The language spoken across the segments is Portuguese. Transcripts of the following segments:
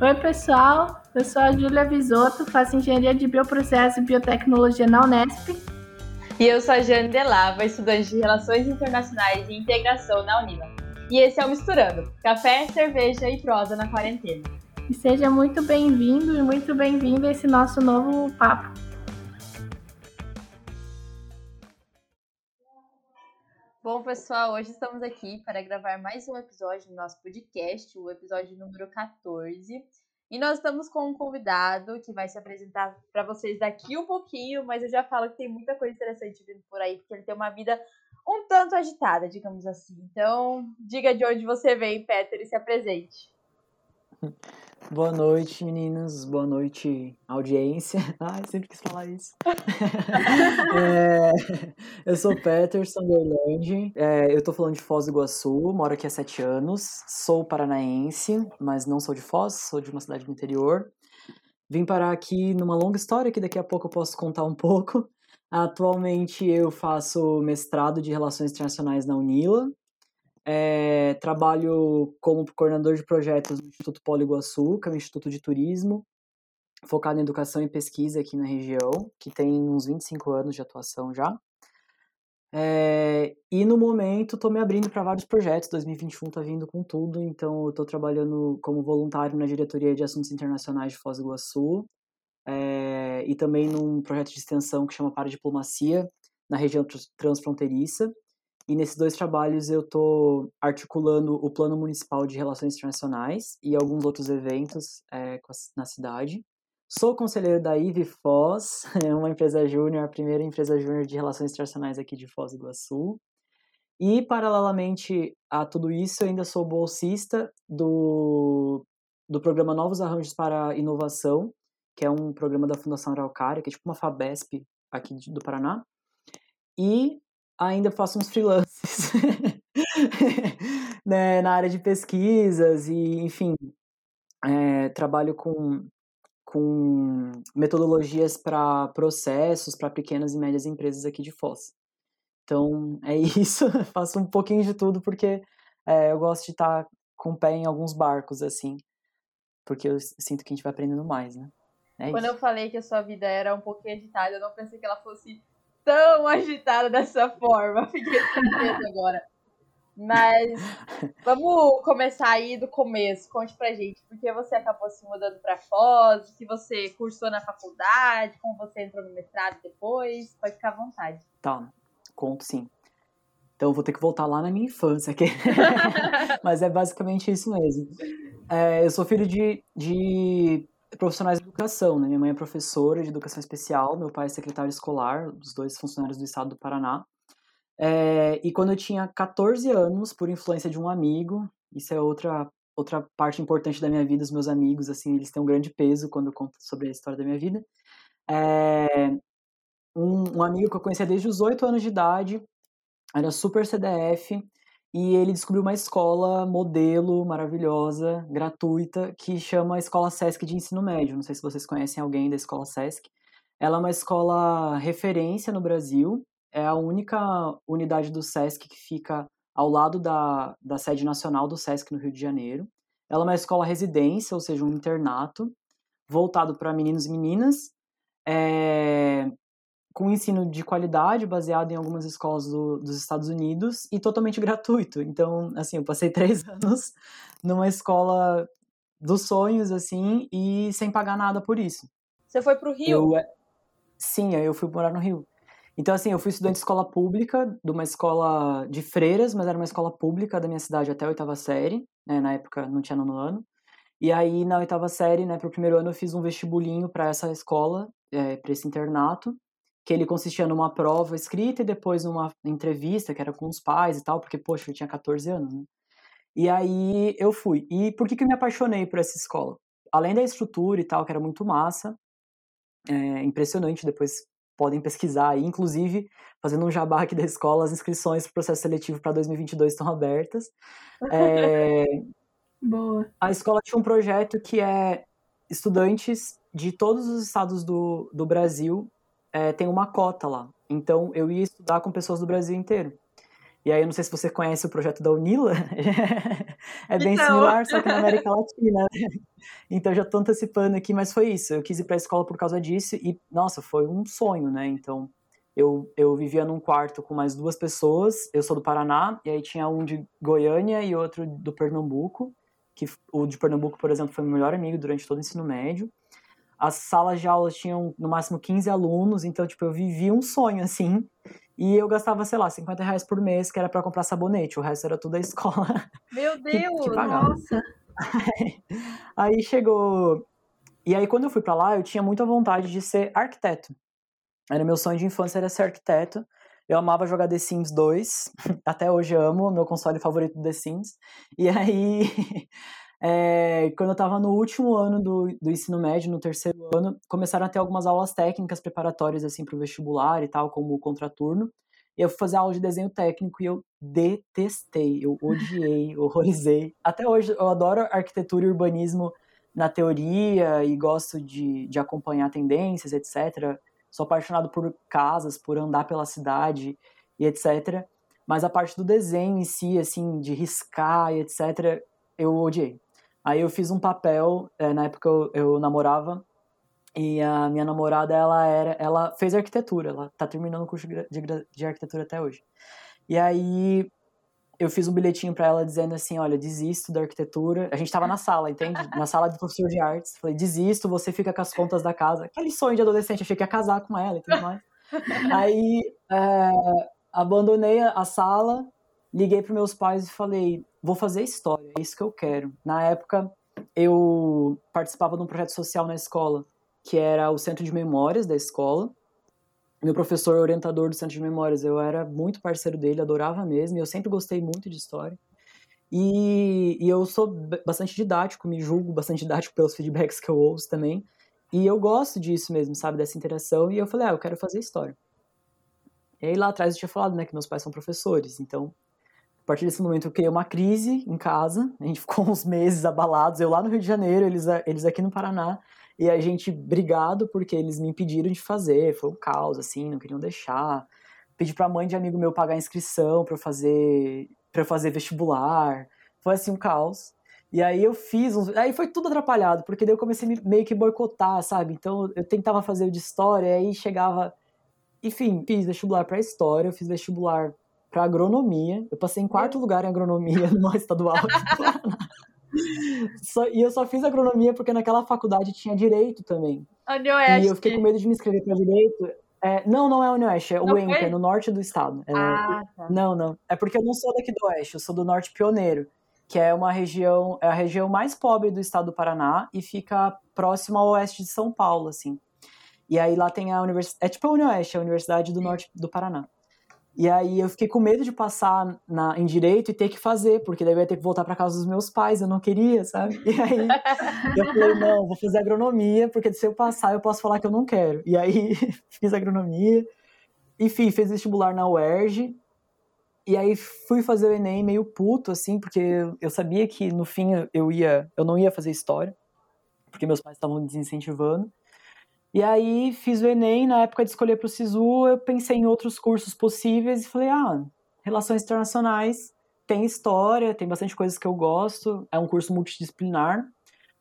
Oi, pessoal. Eu sou a Júlia Visoto, faço engenharia de bioprocesso e biotecnologia na Unesp. E eu sou a Jane Delava, estudante de Relações Internacionais e Integração na Unila. E esse é o Misturando, café, cerveja e prosa na quarentena. E seja muito bem-vindo e muito bem-vindo a esse nosso novo papo. Bom, pessoal, hoje estamos aqui para gravar mais um episódio do nosso podcast, o episódio número 14. E nós estamos com um convidado que vai se apresentar para vocês daqui um pouquinho, mas eu já falo que tem muita coisa interessante vindo por aí, porque ele tem uma vida um tanto agitada, digamos assim. Então, diga de onde você vem, Peter, e se apresente. Boa noite, meninas. Boa noite, audiência. Ai, sempre quis falar isso. é, eu sou Peterson Gerland. É, eu tô falando de Foz do Iguaçu, moro aqui há sete anos. Sou paranaense, mas não sou de Foz, sou de uma cidade do interior. Vim parar aqui numa longa história que daqui a pouco eu posso contar um pouco. Atualmente eu faço mestrado de Relações Internacionais na Unila, é, trabalho como coordenador de projetos no Instituto Polo Iguaçu, que é um instituto de turismo, focado em educação e pesquisa aqui na região, que tem uns 25 anos de atuação já. É, e no momento estou me abrindo para vários projetos, 2021 está vindo com tudo, então estou trabalhando como voluntário na diretoria de assuntos internacionais de Foz do Iguaçu, é, e também num projeto de extensão que chama Para Diplomacia, na região transfronteiriça. E nesses dois trabalhos eu estou articulando o Plano Municipal de Relações Internacionais e alguns outros eventos é, na cidade. Sou conselheiro da IVE Foz, é uma empresa júnior, a primeira empresa júnior de relações internacionais aqui de Foz do Iguaçu. E, paralelamente a tudo isso, eu ainda sou bolsista do, do programa Novos Arranjos para Inovação, que é um programa da Fundação Araucária, que é tipo uma FABESP aqui do Paraná. E ainda faço uns freelances né, na área de pesquisas e, enfim, é, trabalho com, com metodologias para processos para pequenas e médias empresas aqui de Foz. Então, é isso. faço um pouquinho de tudo porque é, eu gosto de estar com o pé em alguns barcos, assim, porque eu sinto que a gente vai aprendendo mais, né? É Quando isso. eu falei que a sua vida era um pouquinho agitada, eu não pensei que ela fosse tão agitada dessa forma. Fiquei surpresa agora. Mas vamos começar aí do começo. Conte pra gente por que você acabou se mudando para Foz, que você cursou na faculdade, como você entrou no mestrado depois. Pode ficar à vontade. Tá, conto sim. Então vou ter que voltar lá na minha infância aqui. Mas é basicamente isso mesmo. É, eu sou filho de, de profissionais de educação, né? Minha mãe é professora de educação especial, meu pai é secretário escolar, os dois funcionários do estado do Paraná. É, e quando eu tinha 14 anos, por influência de um amigo, isso é outra outra parte importante da minha vida, os meus amigos, assim, eles têm um grande peso quando eu conto sobre a história da minha vida. É, um, um amigo que eu conhecia desde os 8 anos de idade, era super CDF, e ele descobriu uma escola modelo maravilhosa, gratuita, que chama Escola Sesc de Ensino Médio. Não sei se vocês conhecem alguém da Escola Sesc. Ela é uma escola referência no Brasil, é a única unidade do Sesc que fica ao lado da, da sede nacional do Sesc no Rio de Janeiro. Ela é uma escola residência, ou seja, um internato, voltado para meninos e meninas. É, com ensino de qualidade, baseado em algumas escolas do, dos Estados Unidos e totalmente gratuito. Então, assim, eu passei três anos numa escola dos sonhos, assim, e sem pagar nada por isso. Você foi para o Rio? Eu, é, sim, eu fui morar no Rio. Então, assim, eu fui estudante de escola pública, de uma escola de freiras, mas era uma escola pública da minha cidade até a oitava série, né, na época não tinha nono ano. E aí, na oitava série, né, para o primeiro ano, eu fiz um vestibulinho para essa escola, é, para esse internato que ele consistia numa prova escrita e depois numa entrevista, que era com os pais e tal, porque, poxa, eu tinha 14 anos, né? E aí eu fui. E por que, que eu me apaixonei por essa escola? Além da estrutura e tal, que era muito massa, é, impressionante, depois podem pesquisar aí, inclusive, fazendo um jabá aqui da escola, as inscrições para o processo seletivo para 2022 estão abertas. É, Boa. A escola tinha um projeto que é estudantes de todos os estados do, do Brasil é, tem uma cota lá. Então eu ia estudar com pessoas do Brasil inteiro. E aí, eu não sei se você conhece o projeto da Unila. é bem Então. similar, só que na América Latina. Então, já tô antecipando aqui, mas foi isso. Eu quis ir pra escola por causa disso e, nossa, foi um sonho, né? Então, eu, eu vivia num quarto com mais duas pessoas. Eu sou do Paraná, e aí tinha um de Goiânia e outro do Pernambuco. Que o de Pernambuco, por exemplo, foi meu melhor amigo durante todo o ensino médio. As salas de aula tinham no máximo 15 alunos, então, tipo, eu vivia um sonho, assim. E eu gastava, sei lá, 50 reais por mês, que era pra comprar sabonete. O resto era tudo da escola. Meu Deus! que pagava. Nossa. Aí chegou. E aí, quando eu fui pra lá, eu tinha muita vontade de ser arquiteto. Era meu sonho de infância era ser arquiteto. Eu amava jogar The Sims 2, até hoje amo, meu console favorito do The Sims. E aí, é, quando eu tava no último ano do, do ensino médio, no terceiro ano, começaram a ter algumas aulas técnicas preparatórias assim pro vestibular e tal, como o contraturno. E eu fui fazer aula de desenho técnico e eu detestei, eu odiei, horrorizei. Até hoje eu adoro arquitetura e urbanismo na teoria e gosto de, de acompanhar tendências, etc. Sou apaixonado por casas, por andar pela cidade e etc. Mas a parte do desenho em si, assim, de riscar e etc., eu odiei. Aí eu fiz um papel, é, na época eu, eu namorava, e a minha namorada, ela era, ela fez arquitetura, ela tá terminando o curso de, de, arquitetura até hoje. E aí eu fiz um bilhetinho pra ela dizendo assim, olha, desisto da arquitetura. A gente tava na sala, entende? Na sala do professor de artes. Falei, desisto, você fica com as contas da casa. Aquele sonho de adolescente, achei que ia casar com ela e tudo mais. Aí é, abandonei a sala, liguei para meus pais e falei, vou fazer história, é isso que eu quero. Na época, eu participava de um projeto social na escola, que era o Centro de Memórias da escola. Meu professor orientador do Centro de Memórias, eu era muito parceiro dele, adorava mesmo, e eu sempre gostei muito de história. E, e eu sou bastante didático, me julgo bastante didático pelos feedbacks que eu ouço também. E eu gosto disso mesmo, sabe, dessa interação. E eu falei, ah, eu quero fazer história. E aí lá atrás eu tinha falado, né, que meus pais são professores. Então, partir desse momento eu criei uma crise em casa. A gente ficou uns meses abalados. Eu lá no Rio de Janeiro, eles, eles aqui no Paraná. E a gente brigado porque eles me impediram de fazer. Foi um caos, assim, não queriam deixar. Pedi pra mãe de amigo meu pagar a inscrição pra eu fazer, pra fazer vestibular. Foi assim um caos. E aí eu fiz uns. Aí foi tudo atrapalhado, porque daí eu comecei meio que boicotar, sabe? Então eu tentava fazer o de história, e aí chegava. Enfim, fiz vestibular pra história, eu fiz vestibular pra agronomia. Eu passei em quarto lugar em agronomia no estadual do Paraná. Só- e eu só fiz agronomia porque naquela faculdade tinha direito também. E eu fiquei com medo de me inscrever pra direito. É, não, não é o Unioeste, é o foi? é no norte do estado. É, Ah, tá. não, não. É porque eu não sou daqui do oeste, eu sou do norte pioneiro, que é uma região, é a região mais pobre do estado do Paraná e fica próximo ao oeste de São Paulo, assim. E aí lá tem a universidade, é tipo a Unioeste, a Universidade do Norte do Paraná. E aí eu fiquei com medo de passar na, em direito e ter que fazer, porque daí eu ia ter que voltar para casa dos meus pais, eu não queria, sabe? E aí eu falei, não, vou fazer agronomia, porque se eu passar eu posso falar que eu não quero. E aí fiz agronomia, enfim, fiz vestibular na UERJ, e aí fui fazer o Enem meio puto, assim, porque eu sabia que no fim eu ia, eu não ia fazer história, porque meus pais estavam desincentivando. E aí fiz o Enem, na época de escolher para o SISU, eu pensei em outros cursos possíveis e falei, ah, relações internacionais, tem história, tem bastante coisas que eu gosto, é um curso multidisciplinar.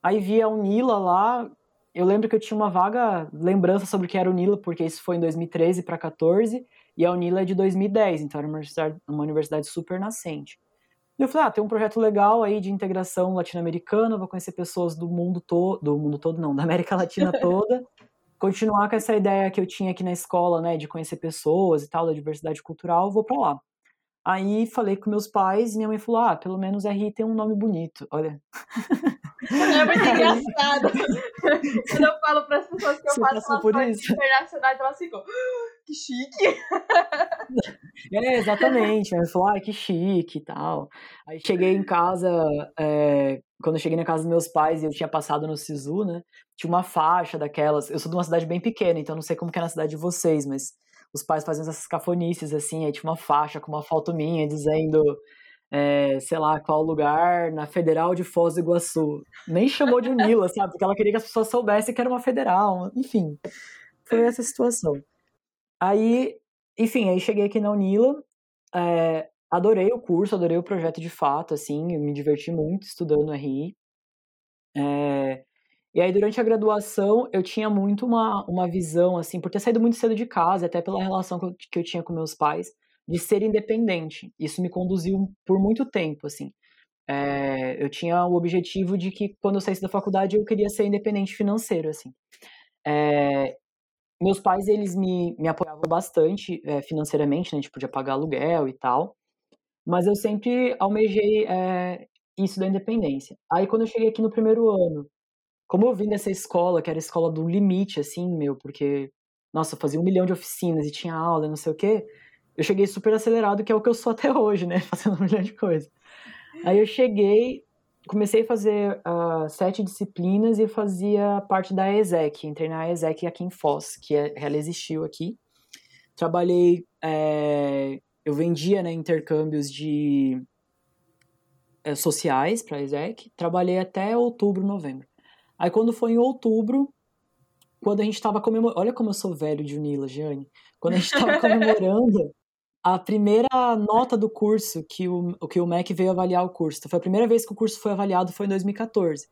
Aí vi a Unila lá, eu lembro que eu tinha uma vaga lembrança sobre o que era Unila, porque isso foi em 2013 para 14, e a Unila é de 2010, então era uma universidade, uma universidade super nascente. E eu falei, ah, tem um projeto legal aí de integração latino-americana, vou conhecer pessoas do mundo todo, do mundo todo não, da América Latina toda, continuar com essa ideia que eu tinha aqui na escola, né, de conhecer pessoas e tal, da diversidade cultural, vou para lá. Aí falei com meus pais e minha mãe falou, ah, pelo menos RI tem um nome bonito, olha. É muito engraçado. Quando eu falo para as pessoas que eu Você faço passou por isso? internacionais, elas ficam, "Ah, que chique. É, exatamente. Aí falou, ah, que chique e tal. Aí cheguei em casa, é, quando eu cheguei na casa dos meus pais e eu tinha passado no Sisu, né? Tinha uma faixa daquelas. Eu sou de uma cidade bem pequena, então não sei como que é na cidade de vocês, mas os pais faziam essas cafonices assim, aí tinha uma faixa com uma foto minha dizendo, é, sei lá, qual lugar na Federal de Foz do Iguaçu. Nem chamou de Unila, sabe? Porque ela queria que as pessoas soubessem que era uma federal. Enfim, foi essa situação. Aí, enfim, aí cheguei aqui na Unila. é, adorei o curso, adorei o projeto de fato, assim, eu me diverti muito estudando RI. É, e aí, durante a graduação, eu tinha muito uma, uma visão, assim, por ter saído muito cedo de casa, até pela relação que eu, que eu tinha com meus pais, de ser independente. Isso me conduziu por muito tempo, assim. É, eu tinha o objetivo de que, quando eu saísse da faculdade, eu queria ser independente financeiro, assim. É, meus pais, eles me, me apoiavam bastante é, financeiramente, né? Tipo, de pagar aluguel e tal. Mas eu sempre almejei é, isso da independência. Aí, quando eu cheguei aqui no primeiro ano, como eu vim dessa escola, que era a escola do limite, assim, meu, porque, nossa, eu fazia um milhão de oficinas e tinha aula, não sei o quê, eu cheguei super acelerado, que é o que eu sou até hoje, né? Fazendo um milhão de coisas. Aí eu cheguei, comecei a fazer uh, sete disciplinas e fazia parte da ESEC. Entrei na ESEC aqui em Foz, que é, ela existiu aqui. Trabalhei, é, eu vendia né, intercâmbios de é, sociais para a ESEC. Trabalhei até outubro, novembro. Aí quando foi em outubro, quando a gente estava comemorando. Olha como eu sou velho de Unila, Jane. Quando a gente estava comemorando a primeira nota do curso que o, que o MEC veio avaliar o curso. Então, foi a primeira vez que o curso foi avaliado, foi em 2014.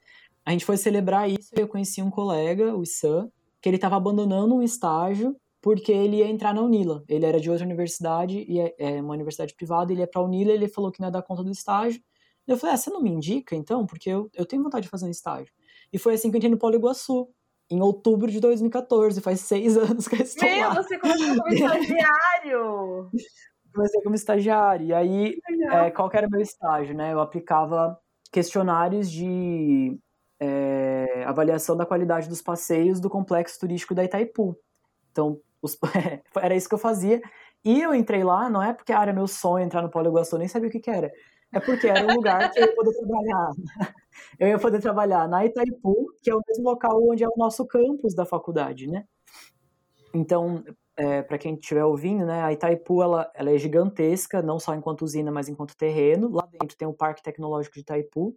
A gente foi celebrar isso e eu conheci um colega, o Isam, que ele estava abandonando um estágio porque ele ia entrar na Unila. Ele era de outra universidade, e é, é uma universidade privada, ele ia para a Unila, ele falou que não ia dar conta do estágio. Eu falei, ah, você não me indica, então? Porque eu, eu tenho vontade de fazer um estágio. E foi assim que eu entrei no Polo Iguaçu, em outubro de 2014. Faz seis anos que eu estou Meu, lá. você começou como estagiário! Comecei como estagiário. E aí, é, qual que era o meu estágio, né? Eu aplicava questionários de é, avaliação da qualidade dos passeios do complexo turístico da Itaipu. Então, os, era isso que eu fazia. E eu entrei lá, não é porque ah, era meu sonho entrar no Polo Iguaçu, nem sabia o que, que era. É porque era um lugar que eu ia poder trabalhar. Eu ia poder trabalhar na Itaipu, que é o mesmo local onde é o nosso campus da faculdade, né? Então, é, para quem estiver ouvindo, né, a Itaipu ela, ela é gigantesca, não só enquanto usina, mas enquanto terreno. Lá dentro tem o Parque Tecnológico de Itaipu,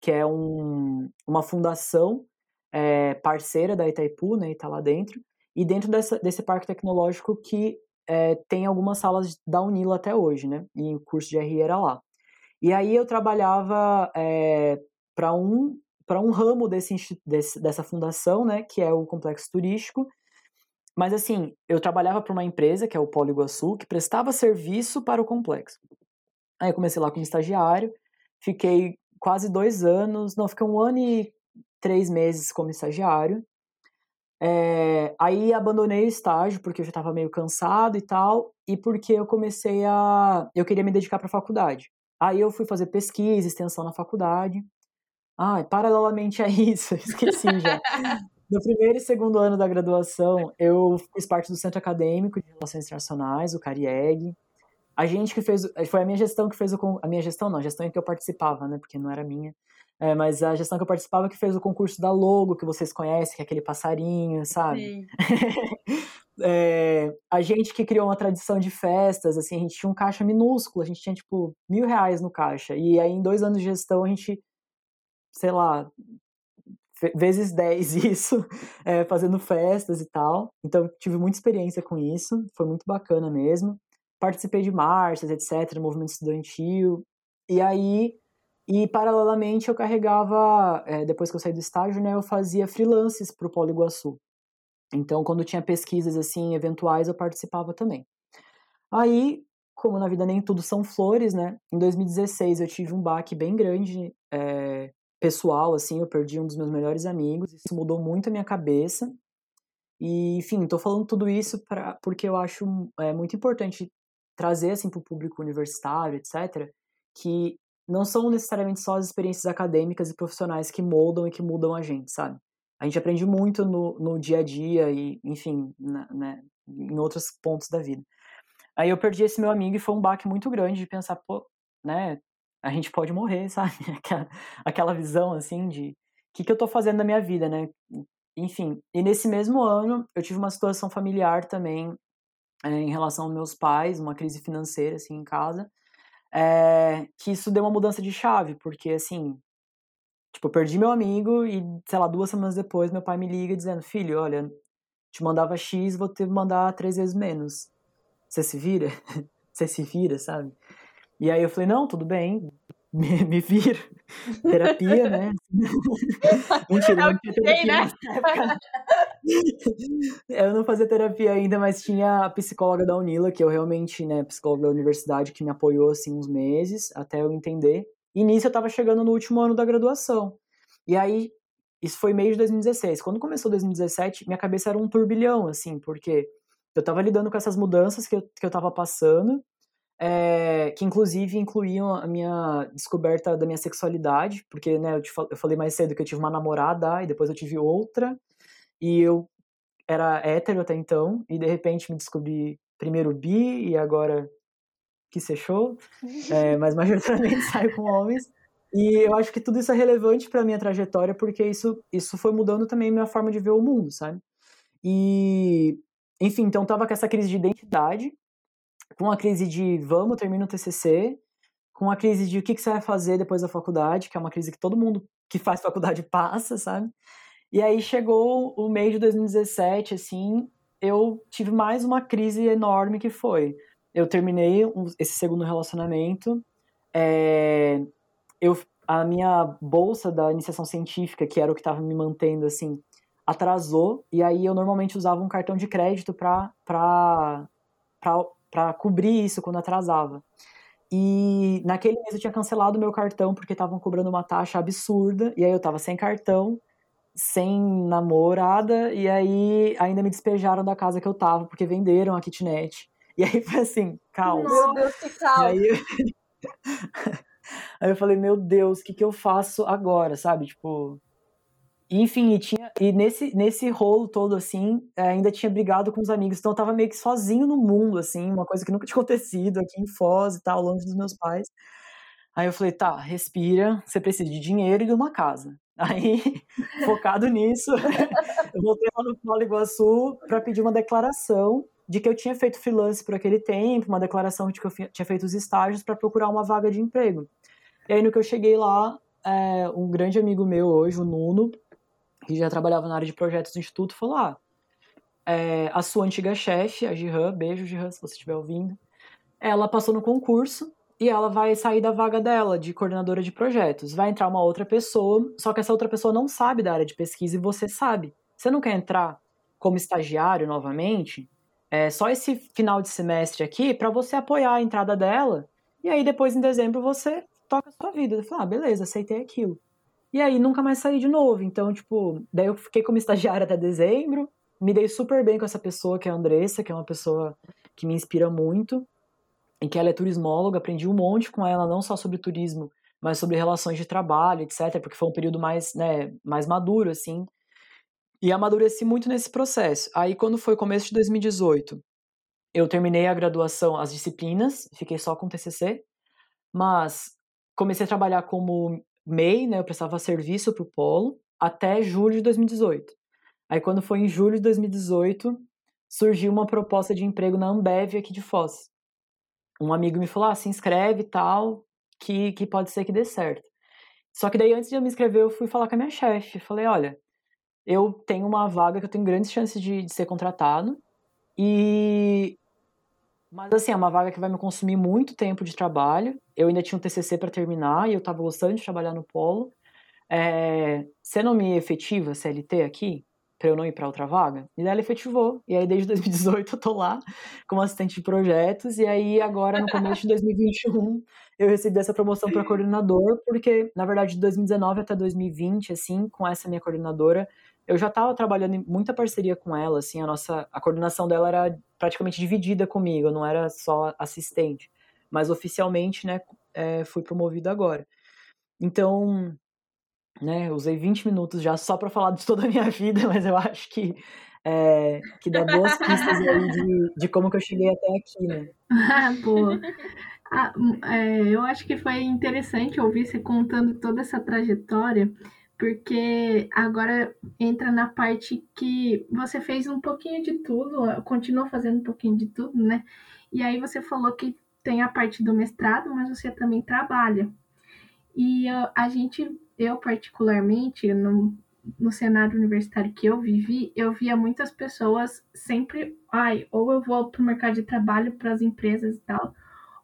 que é um, uma fundação é, parceira da Itaipu, né, e está lá dentro. E dentro dessa, desse parque tecnológico que é, tem algumas salas da Unila até hoje, né? E o curso de RI era lá. E aí eu trabalhava é, para um para um ramo desse, desse, dessa fundação, né, que é o complexo turístico. Mas assim, eu trabalhava para uma empresa, que é o Polo Iguaçu, que prestava serviço para o complexo. Aí eu comecei lá como estagiário, fiquei quase dois anos, não, fiquei um ano e três meses como estagiário. É, aí abandonei o estágio porque eu já estava meio cansado e tal, e porque eu comecei a. Eu queria me dedicar para a faculdade. Aí eu fui fazer pesquisa, extensão na faculdade. Ah, paralelamente a isso, esqueci já. No primeiro e segundo ano da graduação, eu fiz parte do Centro Acadêmico de Relações Internacionais, o CARIEG. A gente que fez, foi a minha gestão que fez o, a minha gestão não, a gestão em que eu participava, né, porque não era minha, é, mas a gestão que eu participava que fez o concurso da Logo, que vocês conhecem, que é aquele passarinho, sabe? é, a gente que criou uma tradição de festas, assim, a gente tinha um caixa minúsculo, a gente tinha, tipo, mil reais no caixa, e aí em dois anos de gestão a gente sei lá, vezes 10 isso, é, fazendo festas e tal. Então, tive muita experiência com isso, foi muito bacana mesmo. Participei de marchas, etc., movimento estudantil. E aí, e paralelamente, eu carregava, é, depois que eu saí do estágio, né, eu fazia freelances para o Polo Iguaçu. Então, quando tinha pesquisas, assim, eventuais, eu participava também. Aí, como na vida nem tudo são flores, né, em 2016 eu tive um baque bem grande, é, pessoal, assim, eu perdi um dos meus melhores amigos, isso mudou muito a minha cabeça. E, enfim, tô falando tudo isso pra, porque eu acho é, muito importante trazer, assim, para o público universitário, etc., que não são necessariamente só as experiências acadêmicas e profissionais que moldam e que mudam a gente, sabe? A gente aprende muito no, no dia a dia e, enfim, na, né, em outros pontos da vida. Aí eu perdi esse meu amigo e foi um baque muito grande de pensar, pô, né, a gente pode morrer, sabe? Aquela, aquela visão, assim, de o que, que eu tô fazendo na minha vida, né? Enfim, e nesse mesmo ano eu tive uma situação familiar também é, em relação aos meus pais, uma crise financeira, assim, em casa, é, que isso deu uma mudança de chave, porque, assim, tipo, eu perdi meu amigo e, sei lá, duas semanas depois meu pai me liga dizendo, filho, olha, te mandava X, vou que mandar três vezes menos. Você se vira? Você se vira, sabe? E aí eu falei, não, tudo bem, me, me viro. Terapia, né? Mentira, não tinha terapia né? Eu não fazia terapia ainda, mas tinha a psicóloga da Unila, que eu realmente, né, psicóloga da universidade, que me apoiou, assim, uns meses, até eu entender. E nisso eu tava chegando no último ano da graduação. E aí, isso foi meio de 2016. Quando começou 2017, minha cabeça era um turbilhão, assim, porque eu tava lidando com essas mudanças que eu, que eu tava passando, é, que inclusive incluíam a minha descoberta da minha sexualidade, porque, né, eu, eu falei mais cedo que eu tive uma namorada, e depois eu tive outra, e eu era hétero até então, e de repente me descobri primeiro bi, e agora que sechou, é, mas majoritariamente saio com homens. E eu acho que tudo isso é relevante para minha trajetória, porque isso, isso foi mudando também minha forma de ver o mundo, sabe? E, enfim, então tava com essa crise de identidade, com a crise de vamos, termina o TCC, com a crise de o que, que você vai fazer depois da faculdade, que é uma crise que todo mundo que faz faculdade passa, sabe? E aí chegou o mês de 2017, assim, eu tive mais uma crise enorme que foi. Eu terminei esse segundo relacionamento, é, eu, a minha bolsa da iniciação científica, que era o que estava me mantendo, assim, atrasou, e aí eu normalmente usava um cartão de crédito para cobrir isso quando atrasava. E naquele mês eu tinha cancelado meu cartão porque estavam cobrando uma taxa absurda, e aí eu tava sem cartão, sem namorada, e aí ainda me despejaram da casa que eu tava, porque venderam a kitnet. E aí foi assim, caos. Meu Deus, que caos. Aí, eu... aí eu falei, meu Deus, o que, que eu faço agora, sabe? Tipo. Enfim, e, tinha, e nesse, nesse rolo todo, assim, ainda tinha brigado com os amigos, então eu tava meio que sozinho no mundo, assim, uma coisa que nunca tinha acontecido aqui em Foz e tal, longe dos meus pais. Aí eu falei, tá, respira, você precisa de dinheiro e de uma casa. Aí, focado nisso, eu voltei lá no Polo Iguaçu para pedir uma declaração de que eu tinha feito freelance por aquele tempo, uma declaração de que eu tinha feito os estágios para procurar uma vaga de emprego. E aí, no que eu cheguei lá, é, um grande amigo meu hoje, o Nuno, que já trabalhava na área de projetos do Instituto, falou: ah, é, a sua antiga chefe, a Gihan, beijo, Gihan, se você estiver ouvindo, ela passou no concurso e ela vai sair da vaga dela de coordenadora de projetos. Vai entrar uma outra pessoa, só que essa outra pessoa não sabe da área de pesquisa e você sabe. Você não quer entrar como estagiário novamente? É só esse final de semestre aqui para você apoiar a entrada dela. E aí depois em dezembro você toca a sua vida. Falei, ah, beleza, aceitei aquilo. E aí nunca mais saí de novo. Então, tipo, daí eu fiquei como estagiária até dezembro. Me dei super bem com essa pessoa, que é a Andressa, que é uma pessoa que me inspira muito em que ela é turismóloga, aprendi um monte com ela, não só sobre turismo, mas sobre relações de trabalho, etc, porque foi um período mais, né, mais maduro, assim, e amadureci muito nesse processo. Aí, quando foi começo de 2018, eu terminei a graduação, as disciplinas, fiquei só com TCC, mas comecei a trabalhar como MEI, né, eu prestava serviço para o Polo, até julho de 2018. Aí, quando foi em julho de 2018, surgiu uma proposta de emprego na Ambev aqui de Foz um amigo me falou, ah, se inscreve e tal, que, que pode ser que dê certo. Só que daí, antes de eu me inscrever, eu fui falar com a minha chefe. Falei, olha, eu tenho uma vaga que eu tenho grandes chances de, de ser contratado. E... Mas, assim, é uma vaga que vai me consumir muito tempo de trabalho. Eu ainda tinha um TCC para terminar e eu estava gostando de trabalhar no polo. É... Você não me efetiva CLT aqui? para eu não ir para outra vaga? E daí ela efetivou. E aí, desde 2018, eu tô lá como assistente de projetos. E aí, agora, no começo de 2021, eu recebi essa promoção para coordenador, porque, na verdade, de 2019 até 2020, assim, com essa minha coordenadora, eu já estava trabalhando em muita parceria com ela, assim, a nossa, a coordenação dela era praticamente dividida comigo, eu não era só assistente. Mas, oficialmente, né, é, fui promovido agora. Então, né? Usei 20 minutos já só para falar de toda a minha vida, mas eu acho que é, que dá boas pistas aí de, de como que eu cheguei até aqui, né? Ah, boa. Ah, é, eu acho que foi interessante ouvir você contando toda essa trajetória, porque agora entra na parte que você fez um pouquinho de tudo, continuou fazendo um pouquinho de tudo, né? E aí você falou que tem a parte do mestrado, mas você também trabalha. E a gente eu particularmente, no, no cenário universitário que eu vivi, eu via muitas pessoas sempre, ai, ou eu vou para o mercado de trabalho, para as empresas e tal,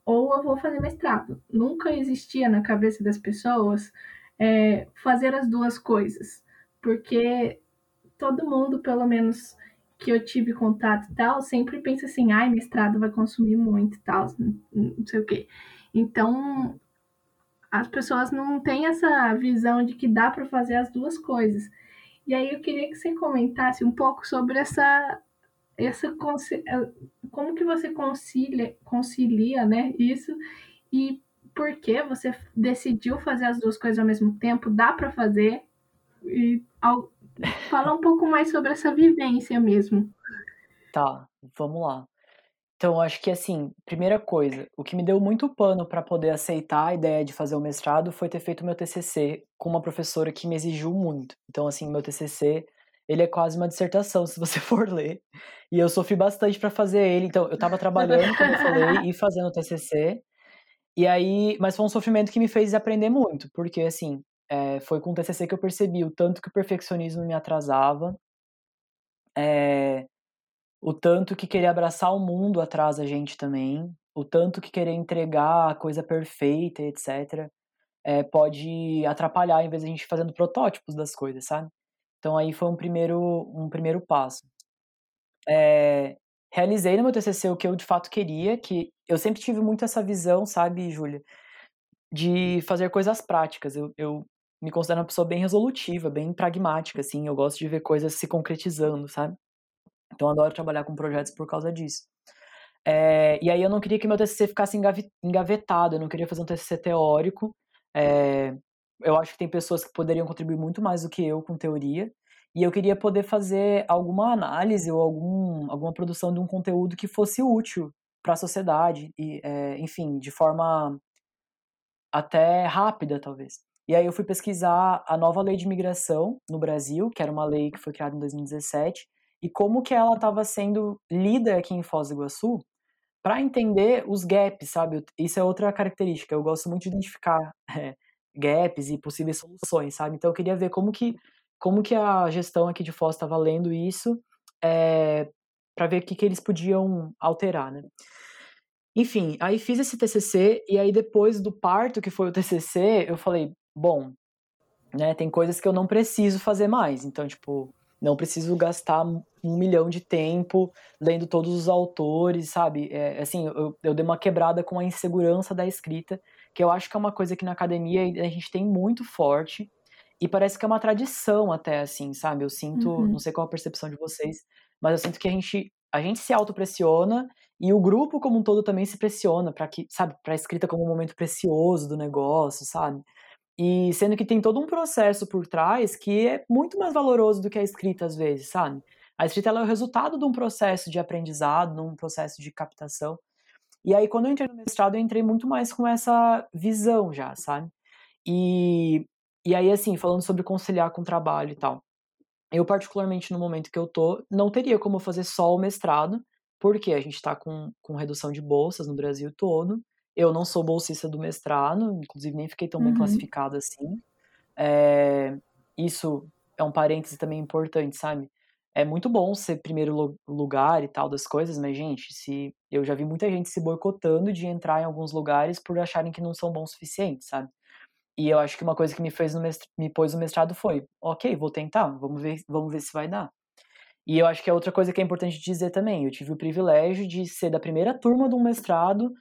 ou eu vou fazer mestrado. Nunca existia na cabeça das pessoas é, fazer as duas coisas, porque todo mundo, pelo menos que eu tive contato e tal, sempre pensa assim, ai, mestrado vai consumir muito e tal, não sei o quê. Então, as pessoas não têm essa visão de que dá para fazer as duas coisas. E aí eu queria que você comentasse um pouco sobre essa essa como que você concilia, concilia, né, isso e por que você decidiu fazer as duas coisas ao mesmo tempo? Dá para fazer? E ao, fala um pouco mais sobre essa vivência mesmo. Tá, vamos lá. Então, acho que assim, primeira coisa, o que me deu muito pano para poder aceitar a ideia de fazer o mestrado foi ter feito meu TCC com uma professora que me exigiu muito. Então, assim, meu TCC, ele é quase uma dissertação, se você for ler. E eu sofri bastante para fazer ele. Então, eu estava trabalhando, como eu falei, e fazendo o TCC. E aí, mas foi um sofrimento que me fez aprender muito, porque assim, é, foi com o TCC que eu percebi o tanto que o perfeccionismo me atrasava, é, o tanto que querer abraçar o mundo atrasa a gente também, o tanto que querer entregar a coisa perfeita, etc., é, pode atrapalhar em vez de a gente fazendo protótipos das coisas, sabe? Então aí foi um primeiro, um primeiro passo. É, realizei no meu TCC o que eu de fato queria, que eu sempre tive muito essa visão, sabe, Júlia, de fazer coisas práticas. Eu, eu me considero uma pessoa bem resolutiva, bem pragmática, assim. Eu gosto de ver coisas se concretizando, sabe? Então, adoro trabalhar com projetos por causa disso. É, e aí, eu não queria que meu TCC ficasse engavetado, eu não queria fazer um TCC teórico. É, eu acho que tem pessoas que poderiam contribuir muito mais do que eu com teoria. E eu queria poder fazer alguma análise ou algum, alguma produção de um conteúdo que fosse útil para a sociedade, e, é, enfim, de forma até rápida, talvez. E aí eu fui pesquisar a nova lei de imigração no Brasil, que era uma lei que foi criada em 2017, e como que ela estava sendo lida aqui em Foz do Iguaçu, para entender os gaps, sabe? Isso é outra característica. Eu gosto muito de identificar é, gaps e possíveis soluções, sabe? Então eu queria ver como que como que a gestão aqui de Foz estava lendo isso, é, eh, para ver o que, que eles podiam alterar, né? Enfim, aí fiz esse TCC e aí depois do parto que foi o TCC, eu falei, bom, né, tem coisas que eu não preciso fazer mais, então tipo, não preciso gastar um milhão de tempo lendo todos os autores, sabe? É, assim, eu, eu dei uma quebrada com a insegurança da escrita, que eu acho que é uma coisa que na academia a gente tem muito forte, e parece que é uma tradição até, assim, sabe? Eu sinto, uhum. não sei qual a percepção de vocês, mas eu sinto que a gente, a gente se autopressiona e o grupo como um todo também se pressiona para que, sabe, para escrita como um momento precioso do negócio, sabe? E sendo que tem todo um processo por trás que é muito mais valoroso do que a escrita às vezes, sabe? A escrita é o resultado de um processo de aprendizado, de um processo de captação. E aí, quando eu entrei no mestrado, eu entrei muito mais com essa visão já, sabe? E e aí, assim, falando sobre conciliar com o trabalho e tal. Eu, particularmente, no momento que eu tô, não teria como fazer só o mestrado, porque a gente está com, com redução de bolsas no Brasil todo. Eu não sou bolsista do mestrado, inclusive nem fiquei tão bem uhum. classificada assim. É, isso é um parêntese também importante, sabe? É muito bom ser primeiro lugar e tal das coisas, mas, gente, se eu já vi muita gente se boicotando de entrar em alguns lugares por acharem que não são bons o suficiente, sabe? E eu acho que uma coisa que me fez mestrado, me pôs no mestrado foi, ok, vou tentar, vamos ver, vamos ver se vai dar. E eu acho que é outra coisa que é importante dizer também, eu tive o privilégio de ser da primeira turma de um mestrado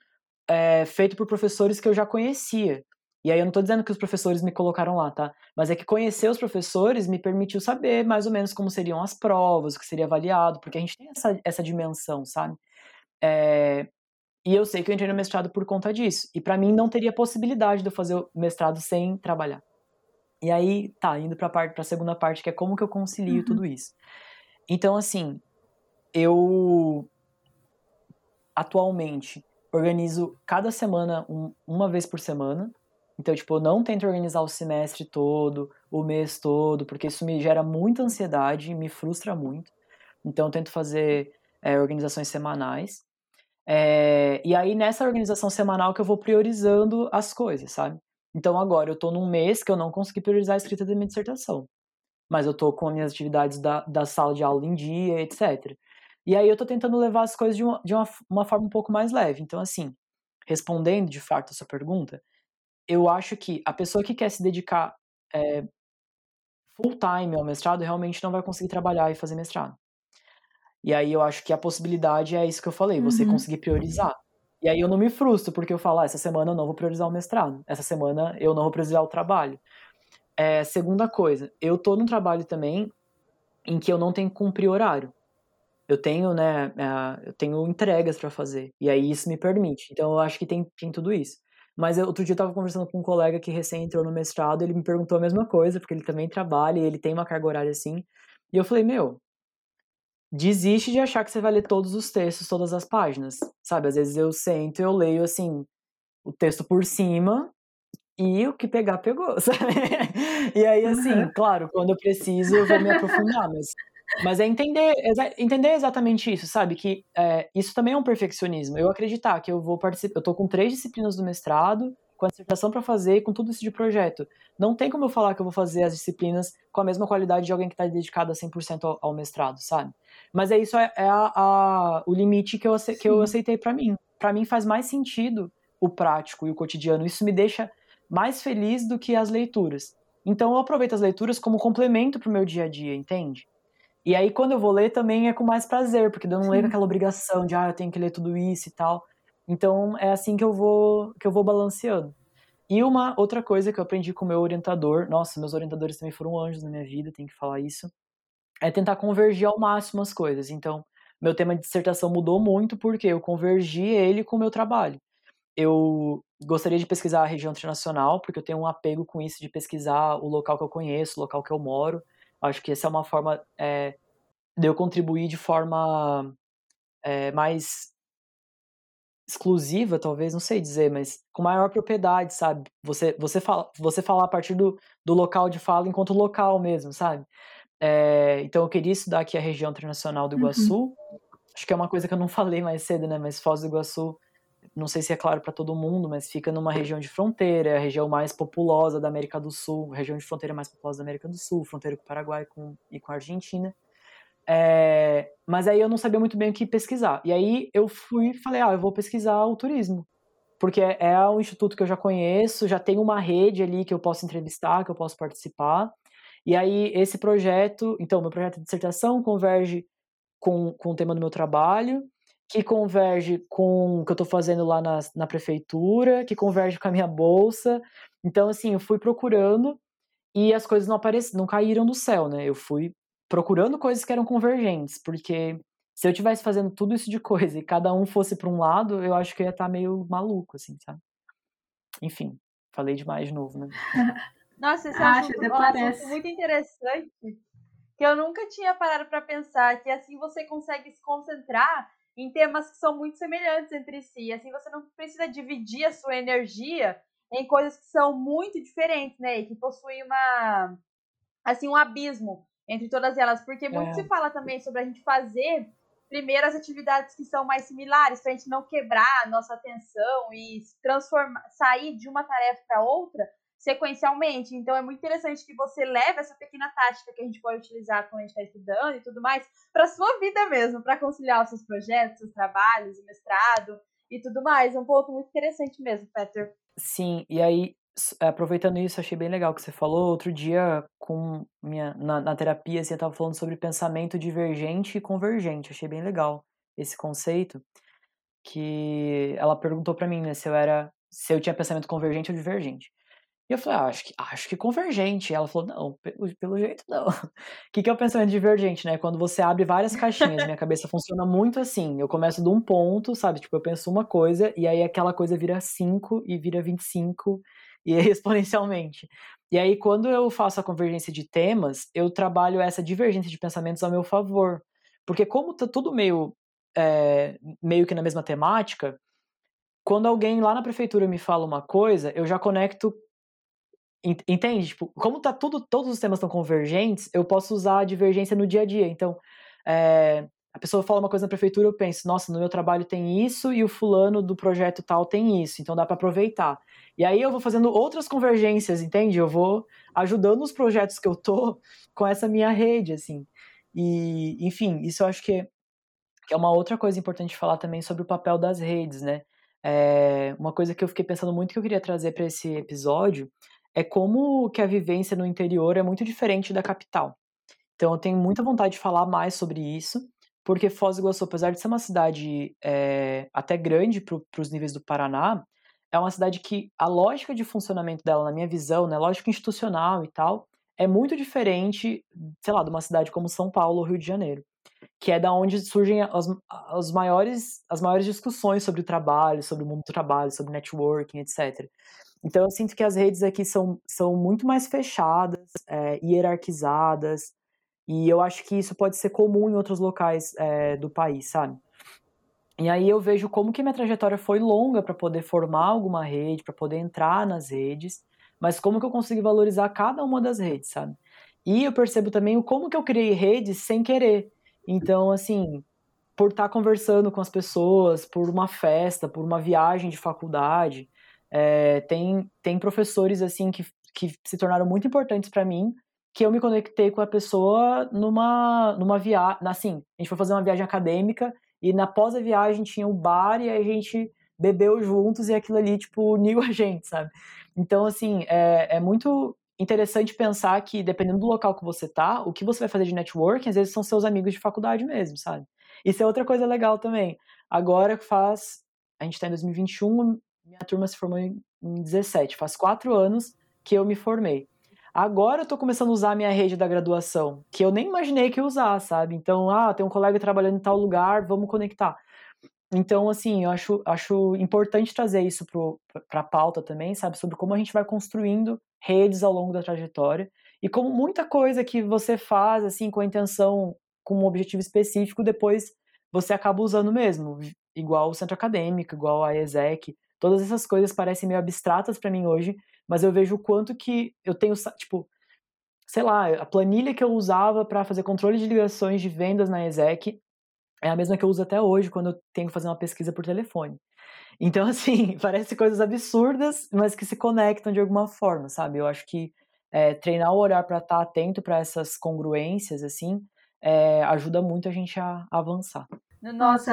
é, feito por professores que eu já conhecia. E aí eu não estou dizendo que os professores me colocaram lá, tá? Mas é que conhecer os professores me permitiu saber mais ou menos como seriam as provas, o que seria avaliado, porque a gente tem essa, essa dimensão, sabe? É, e eu sei que eu entrei no mestrado por conta disso. E para mim não teria possibilidade de eu fazer o mestrado sem trabalhar. E aí, tá, indo para parte, para a segunda parte, que é como que eu concilio uhum. tudo isso. Então, assim, eu atualmente organizo cada semana um, uma vez por semana. Então, tipo, eu não tento organizar o semestre todo, o mês todo, porque isso me gera muita ansiedade, me frustra muito. Então, eu tento fazer é, organizações semanais. É, e aí, nessa organização semanal que eu vou priorizando as coisas, sabe? Então, agora, eu tô num mês que eu não consegui priorizar a escrita da minha dissertação. Mas eu tô com as minhas atividades da, da sala de aula em dia, etc. E aí, eu tô tentando levar as coisas de uma, de uma, uma forma um pouco mais leve. Então, assim, respondendo de fato a sua pergunta, eu acho que a pessoa que quer se dedicar é, full time ao mestrado realmente não vai conseguir trabalhar e fazer mestrado. E aí eu acho que a possibilidade é isso que eu falei, você uhum. conseguir priorizar. E aí eu não me frustro, porque eu falo, ah, essa semana eu não vou priorizar o mestrado, essa semana eu não vou priorizar o trabalho. É, segunda coisa, eu tô num trabalho também em que eu não tenho que cumprir horário. Eu tenho, né, eu tenho entregas para fazer, e aí isso me permite. Então eu acho que tem, tem tudo isso. Mas eu, outro dia eu tava conversando com um colega que recém entrou no mestrado, ele me perguntou a mesma coisa, porque ele também trabalha e ele tem uma carga horária assim. E eu falei, meu, desiste de achar que você vai ler todos os textos, todas as páginas, sabe? Às vezes eu sento e eu leio, assim, o texto por cima e o que pegar, pegou, sabe? E aí, assim, uhum. claro, quando eu preciso eu vou me aprofundar, mas, mas é entender, entender exatamente isso, sabe? Que é, isso também é um perfeccionismo. Eu acreditar que eu vou participar, eu tô com três disciplinas do mestrado, com a dissertação para fazer e com tudo isso de projeto. Não tem como eu falar que eu vou fazer as disciplinas com a mesma qualidade de alguém que está dedicado a 100% ao, ao mestrado, sabe? Mas é isso, é, é a, a, o limite que eu, que eu aceitei para mim. Para mim faz mais sentido o prático e o cotidiano. Isso me deixa mais feliz do que as leituras. Então eu aproveito as leituras como complemento pro meu dia a dia, entende? E aí quando eu vou ler também é com mais prazer, porque eu não leio aquela obrigação de ah, eu tenho que ler tudo isso e tal. Então é assim que eu vou que eu vou balanceando. E uma outra coisa que eu aprendi com o meu orientador, nossa, meus orientadores também foram anjos na minha vida, tenho que falar isso, é tentar convergir ao máximo as coisas. Então, meu tema de dissertação mudou muito porque eu convergi ele com o meu trabalho. Eu gostaria de pesquisar a região internacional, porque eu tenho um apego com isso de pesquisar o local que eu conheço, o local que eu moro. Acho que essa é uma forma é, de eu contribuir de forma é, mais exclusiva, talvez, não sei dizer, mas com maior propriedade, sabe? Você, você, fala, você falar a partir do, do local de fala enquanto local mesmo, sabe? É, então eu queria estudar aqui a região internacional do uhum. Iguaçu. Uhum. Acho que é uma coisa que eu não falei mais cedo, né? Mas Foz do Iguaçu, não sei se é claro para todo mundo, mas fica numa região de fronteira, é a região mais populosa da América do Sul, região de fronteira mais populosa da América do Sul, fronteira com o Paraguai com, e com a Argentina. É, mas aí eu não sabia muito bem o que pesquisar. E aí eu fui falei, ah, eu vou pesquisar o turismo. Porque é um instituto que eu já conheço, já tem uma rede ali que eu posso entrevistar, que eu posso participar. E aí esse projeto, então, meu projeto de dissertação converge com, com o tema do meu trabalho, que converge com o que eu estou fazendo lá na, na prefeitura, que converge com a minha bolsa. Então, assim, eu fui procurando e as coisas não apareceram, não caíram do céu, né? Eu fui procurando coisas que eram convergentes, porque se eu tivesse fazendo tudo isso de coisa e cada um fosse para um lado, eu acho que eu ia estar tá meio maluco, assim, sabe? Enfim, falei demais de novo, né? Nossa, esse Acho, é um assunto muito interessante que eu nunca tinha parado para pensar que assim você consegue se concentrar em temas que são muito semelhantes entre si. Assim você não precisa dividir a sua energia em coisas que são muito diferentes, né? E que possuem uma assim um abismo entre todas elas, porque muito é. se fala também sobre a gente fazer primeiro as atividades que são mais similares, para a gente não quebrar a nossa atenção e transformar, sair de uma tarefa para outra sequencialmente. Então é muito interessante que você leve essa pequena tática que a gente pode utilizar quando a gente está estudando e tudo mais para sua vida mesmo, para conciliar os seus projetos, seus trabalhos, o mestrado e tudo mais. É um ponto muito interessante mesmo, Peter. Sim, e aí aproveitando isso, achei bem legal que você falou. Outro dia, com minha, na, na terapia, assim, estava falando sobre pensamento divergente e convergente. Achei bem legal esse conceito. Que ela perguntou para mim, né, se eu era, se eu tinha pensamento convergente ou divergente. E eu falei, ah, acho que, acho que convergente. E ela falou, não, pelo, pelo jeito não. O que, que é o pensamento divergente, né? Quando você abre várias caixinhas, minha cabeça funciona muito assim. Eu começo de um ponto, sabe? Tipo, eu penso uma coisa, e aí aquela coisa vira 5 e vira 25 e exponencialmente. E aí, quando eu faço a convergência de temas, eu trabalho essa divergência de pensamentos ao meu favor. Porque como tá tudo meio, é, meio que na mesma temática, quando alguém lá na prefeitura me fala uma coisa, eu já conecto Entende? Tipo, como tá tudo, todos os temas estão convergentes, eu posso usar a divergência no dia a dia. Então, é, a pessoa fala uma coisa na prefeitura, eu penso, nossa, no meu trabalho tem isso e o fulano do projeto tal tem isso, então dá para aproveitar. E aí eu vou fazendo outras convergências, entende? Eu vou ajudando os projetos que eu tô com essa minha rede, assim. E, enfim, isso eu acho que é, é uma outra coisa importante falar também sobre o papel das redes, né? é, uma coisa que eu fiquei pensando muito que eu queria trazer para esse episódio é como que a vivência no interior é muito diferente da capital. Então eu tenho muita vontade de falar mais sobre isso, porque Foz do Iguaçu, apesar de ser uma cidade é, até grande para os níveis do Paraná, é uma cidade que a lógica de funcionamento dela, na minha visão, né, lógica institucional e tal, é muito diferente, sei lá, de uma cidade como São Paulo ou Rio de Janeiro, que é da onde surgem as, as, maiores, as maiores discussões sobre o trabalho, sobre o mundo do trabalho, sobre networking, etc. Então eu sinto que as redes aqui são, são muito mais fechadas, é, hierarquizadas, e eu acho que isso pode ser comum em outros locais é, do país, sabe? E aí eu vejo como que minha trajetória foi longa para poder formar alguma rede, para poder entrar nas redes, mas como que eu consegui valorizar cada uma das redes, sabe? E eu percebo também o como que eu criei redes sem querer. Então, assim, por estar tá conversando com as pessoas, por uma festa, por uma viagem de faculdade, é, tem, tem professores assim que, que se tornaram muito importantes para mim, que eu me conectei com a pessoa numa, numa viagem, assim, a gente foi fazer uma viagem acadêmica e na pós a viagem tinha um bar e a gente bebeu juntos e aquilo ali, tipo, uniu a gente, sabe? Então, assim, é, é muito interessante pensar que, dependendo do local que você tá, o que você vai fazer de networking, às vezes são seus amigos de faculdade mesmo, sabe? Isso é outra coisa legal também. Agora faz. A gente tá em 2021, minha turma se formou em 17, faz quatro anos que eu me formei. Agora eu tô começando a usar a minha rede da graduação, que eu nem imaginei que ia usar, sabe? Então, ah, tem um colega trabalhando em tal lugar, vamos conectar. Então, assim, eu acho, acho importante trazer isso para a pauta também, sabe? Sobre como a gente vai construindo redes ao longo da trajetória e como muita coisa que você faz, assim, com a intenção, com um objetivo específico, depois você acaba usando mesmo. Igual o centro acadêmico, igual a ESEC. Todas essas coisas parecem meio abstratas para mim hoje, mas eu vejo o quanto que eu tenho, tipo, sei lá, a planilha que eu usava para fazer controle de ligações de vendas na ESEC é a mesma que eu uso até hoje quando eu tenho que fazer uma pesquisa por telefone. Então, assim, parece coisas absurdas, mas que se conectam de alguma forma, sabe? Eu acho que é, treinar o olhar para estar tá atento para essas congruências, assim, é, ajuda muito a gente a, a avançar. No nosso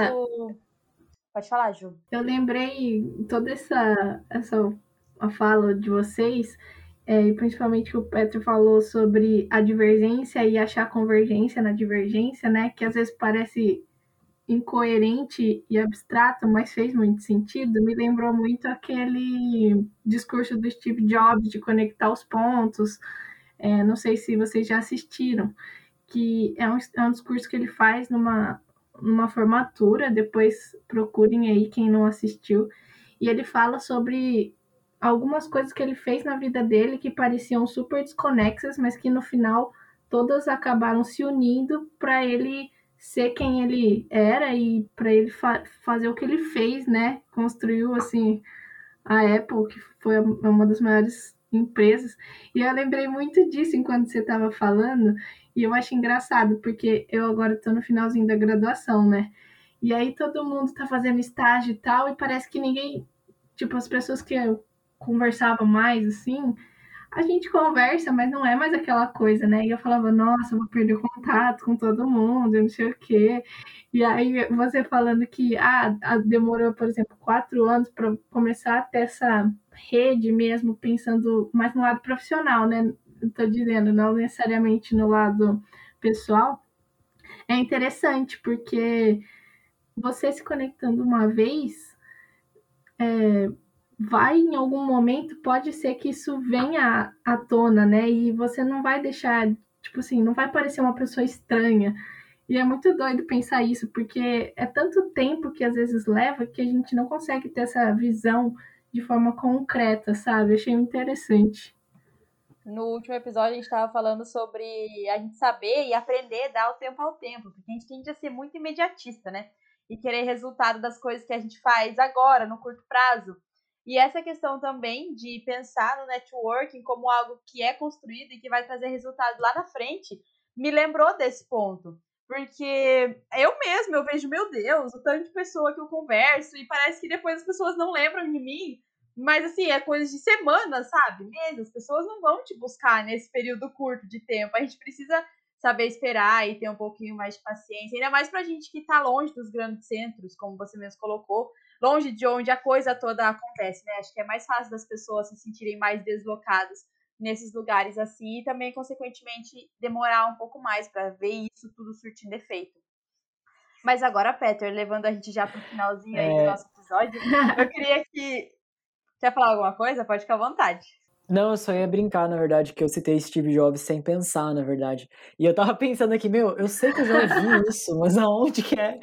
Pode falar, Ju. Eu lembrei toda essa, essa a fala de vocês, é, principalmente que o Petro falou sobre a divergência e achar convergência na divergência, né? Que às vezes parece incoerente e abstrato, mas fez muito sentido. Me lembrou muito aquele discurso do Steve Jobs de conectar os pontos. É, não sei se vocês já assistiram, que é um, é um discurso que ele faz numa numa formatura, depois procurem aí quem não assistiu. E ele fala sobre algumas coisas que ele fez na vida dele que pareciam super desconexas, mas que no final todas acabaram se unindo para ele ser quem ele era e para ele fa fazer o que ele fez, né? Construiu assim a Apple, que foi uma das maiores empresas. E eu lembrei muito disso enquanto você estava falando, e eu acho engraçado, porque eu agora estou no finalzinho da graduação, né? E aí todo mundo está fazendo estágio e tal, e parece que ninguém, tipo, as pessoas que eu conversava mais, assim, a gente conversa, mas não é mais aquela coisa, né? E eu falava, nossa, vou perder contato com todo mundo, não sei o quê. E aí você falando que ah, demorou, por exemplo, quatro anos para começar a ter essa rede mesmo, pensando mais no lado profissional, né? Estou dizendo, não necessariamente no lado pessoal. É interessante, porque você se conectando uma vez, é, vai em algum momento, pode ser que isso venha à tona, né? E você não vai deixar, tipo assim, não vai parecer uma pessoa estranha. E é muito doido pensar isso, porque é tanto tempo que às vezes leva que a gente não consegue ter essa visão de forma concreta, sabe? Achei interessante. No último episódio a gente estava falando sobre a gente saber e aprender a dar o tempo ao tempo, porque a gente tende a ser muito imediatista, né? E querer resultado das coisas que a gente faz agora, no curto prazo. E essa questão também de pensar no networking como algo que é construído e que vai trazer resultado lá na frente, me lembrou desse ponto. Porque eu mesmo, eu vejo, meu Deus, o tanto de pessoa que eu converso e parece que depois as pessoas não lembram de mim. Mas assim, é coisa de semanas, sabe? Meses. As pessoas não vão te buscar nesse período curto de tempo. A gente precisa saber esperar e ter um pouquinho mais de paciência. Ainda mais pra gente que tá longe dos grandes centros, como você mesmo colocou longe de onde a coisa toda acontece, né? Acho que é mais fácil das pessoas se sentirem mais deslocadas nesses lugares assim e também, consequentemente, demorar um pouco mais para ver isso tudo surtindo efeito. Mas agora, Peter, levando a gente já pro finalzinho aí é... do nosso episódio, eu queria que. Quer falar alguma coisa? Pode ficar à vontade. Não, eu só ia brincar, na verdade, que eu citei Steve Jobs sem pensar, na verdade. E eu tava pensando aqui, meu, eu sei que eu já ouvi isso, mas aonde que é?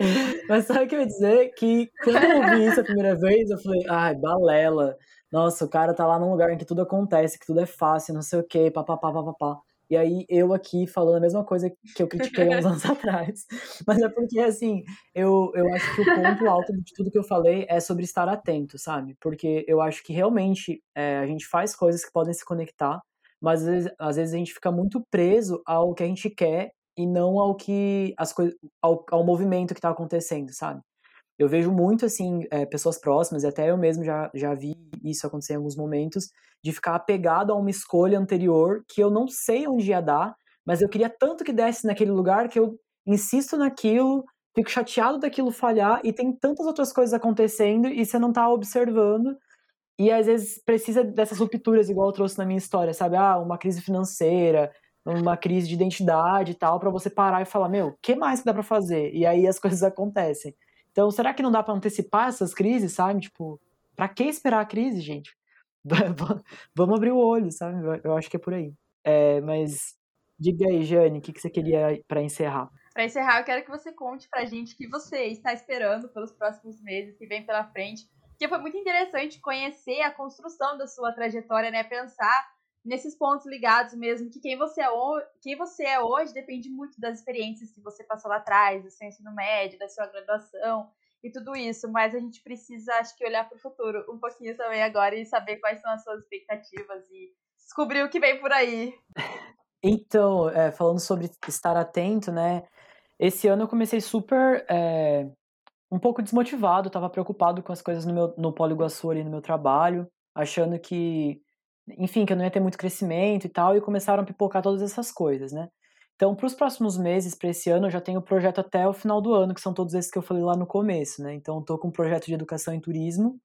Mas sabe o que eu ia dizer? Que quando eu ouvi isso a primeira vez, eu falei, ai, balela. Nossa, o cara tá lá num lugar em que tudo acontece, que tudo é fácil, não sei o quê, papapá, papapá. E aí eu aqui falando a mesma coisa que eu critiquei uns anos atrás. Mas é porque, assim, eu, eu acho que o ponto alto de tudo que eu falei é sobre estar atento, sabe? Porque eu acho que realmente é, a gente faz coisas que podem se conectar, mas às vezes, às vezes a gente fica muito preso ao que a gente quer e não ao que as coisas ao, ao movimento que está acontecendo, sabe? Eu vejo muito assim é, pessoas próximas, e até eu mesmo já, já vi isso acontecer em alguns momentos, de ficar apegado a uma escolha anterior que eu não sei onde ia dar, mas eu queria tanto que desse naquele lugar que eu insisto naquilo, fico chateado daquilo falhar e tem tantas outras coisas acontecendo e você não tá observando. E às vezes precisa dessas rupturas, igual eu trouxe na minha história, sabe? Ah, uma crise financeira, uma crise de identidade e tal, para você parar e falar: meu, o que mais que dá para fazer? E aí as coisas acontecem. Então, será que não dá para antecipar essas crises, sabe? Tipo, para que esperar a crise, gente? vamos abrir o olho, sabe? Eu acho que é por aí. É, mas diga aí, Jane, o que, que você queria para encerrar? Para encerrar, eu quero que você conte pra gente o que você está esperando pelos próximos meses que vem pela frente. Porque foi muito interessante conhecer a construção da sua trajetória, né? Pensar nesses pontos ligados mesmo, que quem você é, quem você é hoje depende muito das experiências que você passou lá atrás, do seu ensino médio, da sua graduação e tudo isso, mas a gente precisa, acho que, olhar para o futuro um pouquinho também agora e saber quais são as suas expectativas e descobrir o que vem por aí. Então, é, falando sobre estar atento, né? Esse ano eu comecei super é, um pouco desmotivado, estava preocupado com as coisas no meu no Polo ali no meu trabalho, achando que, enfim, que eu não ia ter muito crescimento e tal, e começaram a pipocar todas essas coisas, né? Então, para os próximos meses, para esse ano, eu já tenho projeto até o final do ano, que são todos esses que eu falei lá no começo, né? Então, estou com um projeto de educação em turismo,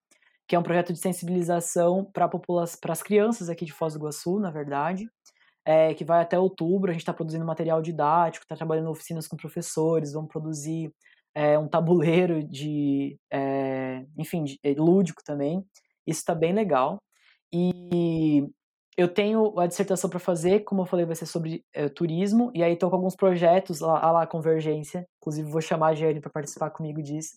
que é um projeto de sensibilização para para as crianças aqui de Foz do Iguaçu, na verdade, é, que vai até outubro. A gente está produzindo material didático, está trabalhando oficinas com professores, vamos produzir é, um tabuleiro de, é, enfim, de, lúdico também. Isso está bem legal. E eu tenho a dissertação para fazer, como eu falei, vai ser sobre é, turismo, e aí estou com alguns projetos lá, lá Convergência, inclusive vou chamar a Jenny para participar comigo disso.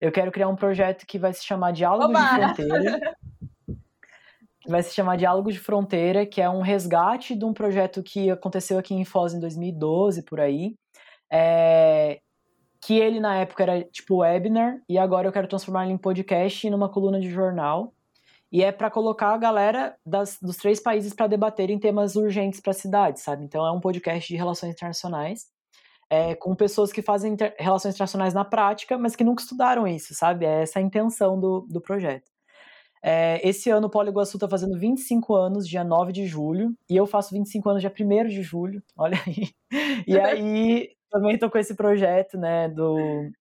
Eu quero criar um projeto que vai se chamar Diálogos Oba! de Fronteira. vai se chamar Diálogos de Fronteira, que é um resgate de um projeto que aconteceu aqui em Foz em 2012, por aí. É, que ele, na época, era tipo webinar, e agora eu quero transformar ele em podcast e numa coluna de jornal e é para colocar a galera das, dos três países para debaterem temas urgentes para a cidade, sabe? Então é um podcast de relações internacionais, é, com pessoas que fazem inter, relações internacionais na prática, mas que nunca estudaram isso, sabe? É essa a intenção do, do projeto. É, esse ano o Polo Iguaçu está fazendo 25 anos, dia 9 de julho, e eu faço 25 anos dia 1 de julho, olha aí. E aí também estou com esse projeto né, do,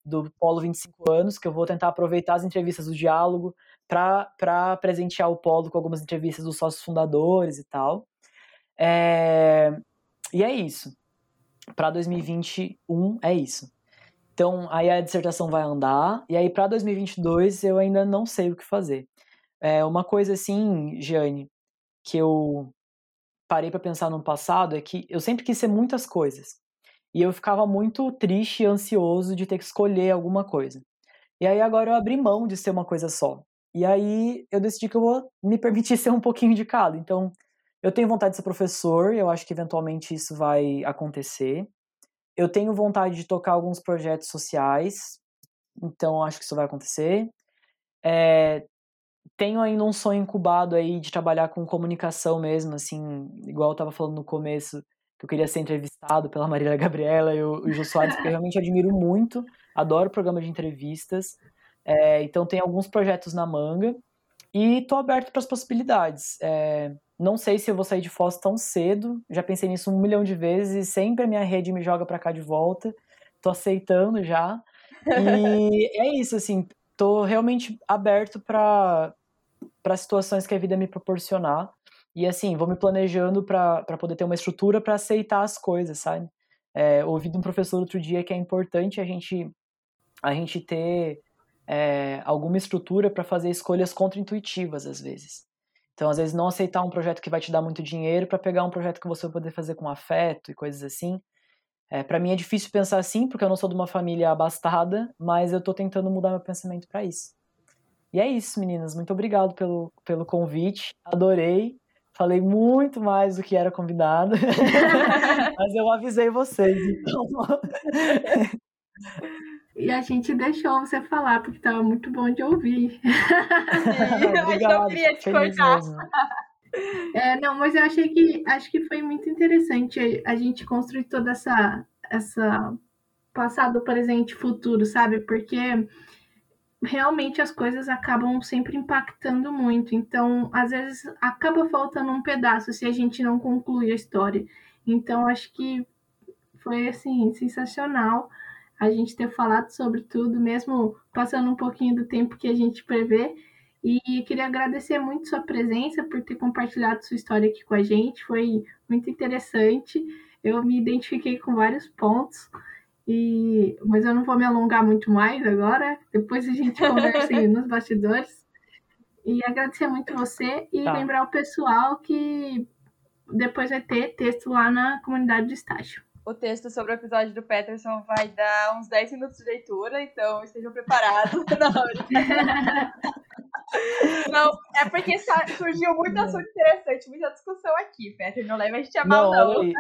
do Polo 25 anos, que eu vou tentar aproveitar as entrevistas do diálogo, para presentear o Polo com algumas entrevistas dos sócios fundadores e tal. É, e é isso. Para 2021 é isso. Então, aí a dissertação vai andar, e aí para 2022 eu ainda não sei o que fazer. É, uma coisa assim, Gianni, que eu parei para pensar no passado é que eu sempre quis ser muitas coisas. E eu ficava muito triste e ansioso de ter que escolher alguma coisa. E aí agora eu abri mão de ser uma coisa só. E aí eu decidi que eu vou me permitir ser um pouquinho de cada. Então, eu tenho vontade de ser professor, eu acho que eventualmente isso vai acontecer. Eu tenho vontade de tocar alguns projetos sociais, então acho que isso vai acontecer. É, tenho ainda um sonho incubado aí de trabalhar com comunicação mesmo, assim, igual eu estava falando no começo, que eu queria ser entrevistado pela Marília Gabriela e o, o Jô Soares, porque eu realmente admiro muito, adoro programa de entrevistas. É, então tem alguns projetos na manga e tô aberto para as possibilidades. É, não sei se eu vou sair de Foz tão cedo, já pensei nisso um milhão de vezes e sempre a minha rede me joga para cá de volta. Tô aceitando já. E é isso, assim, tô realmente aberto para para situações que a vida me proporcionar. E assim, vou me planejando para poder ter uma estrutura para aceitar as coisas, sabe? É, ouvi de um professor outro dia que é importante a gente, a gente ter é, alguma estrutura para fazer escolhas contraintuitivas às vezes. Então, às vezes, não aceitar um projeto que vai te dar muito dinheiro para pegar um projeto que você vai poder fazer com afeto e coisas assim. É, para mim é difícil pensar assim, porque eu não sou de uma família abastada, mas eu estou tentando mudar meu pensamento para isso. E é isso, meninas. Muito obrigado pelo, pelo convite. Adorei. Falei muito mais do que era convidado. Mas eu avisei vocês, então. E a gente deixou você falar, porque estava muito bom de ouvir. mas não queria te cortar. É, não, mas eu achei que acho que foi muito interessante a gente construir toda essa essa passado, presente, futuro, sabe? Porque realmente as coisas acabam sempre impactando muito. Então, às vezes, acaba faltando um pedaço se a gente não conclui a história. Então, acho que foi, assim, sensacional a gente ter falado sobre tudo, mesmo passando um pouquinho do tempo que a gente prevê. E queria agradecer muito sua presença, por ter compartilhado sua história aqui com a gente. Foi muito interessante. Eu me identifiquei com vários pontos. E, mas eu não vou me alongar muito mais agora. Depois a gente conversa nos bastidores. E agradecer muito você e tá. lembrar o pessoal que depois vai ter texto lá na comunidade de estágio. O texto sobre o episódio do Peterson vai dar uns 10 minutos de leitura, então estejam preparados. Não, é porque surgiu muito assunto interessante, muita discussão aqui, Peter. Não leva a gente a mal, não. não.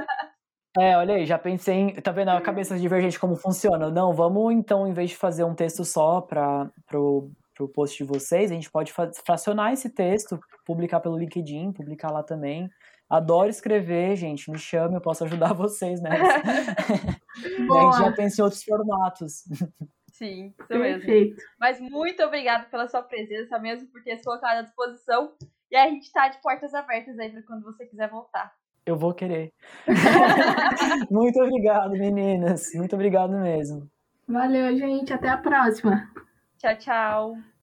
É, olha aí, já pensei em. Tá vendo a cabeça divergente como funciona? Não, vamos então, em vez de fazer um texto só para pro, pro post de vocês, a gente pode fracionar esse texto, publicar pelo LinkedIn, publicar lá também. Adoro escrever, gente, me chame, eu posso ajudar vocês, né? a gente já pensa em outros formatos. Sim, isso Perfeito. mesmo. Mas muito obrigada pela sua presença mesmo, por ter se colocado à disposição. E a gente está de portas abertas aí para quando você quiser voltar. Eu vou querer. Muito obrigado, meninas. Muito obrigado mesmo. Valeu, gente. Até a próxima. Tchau, tchau.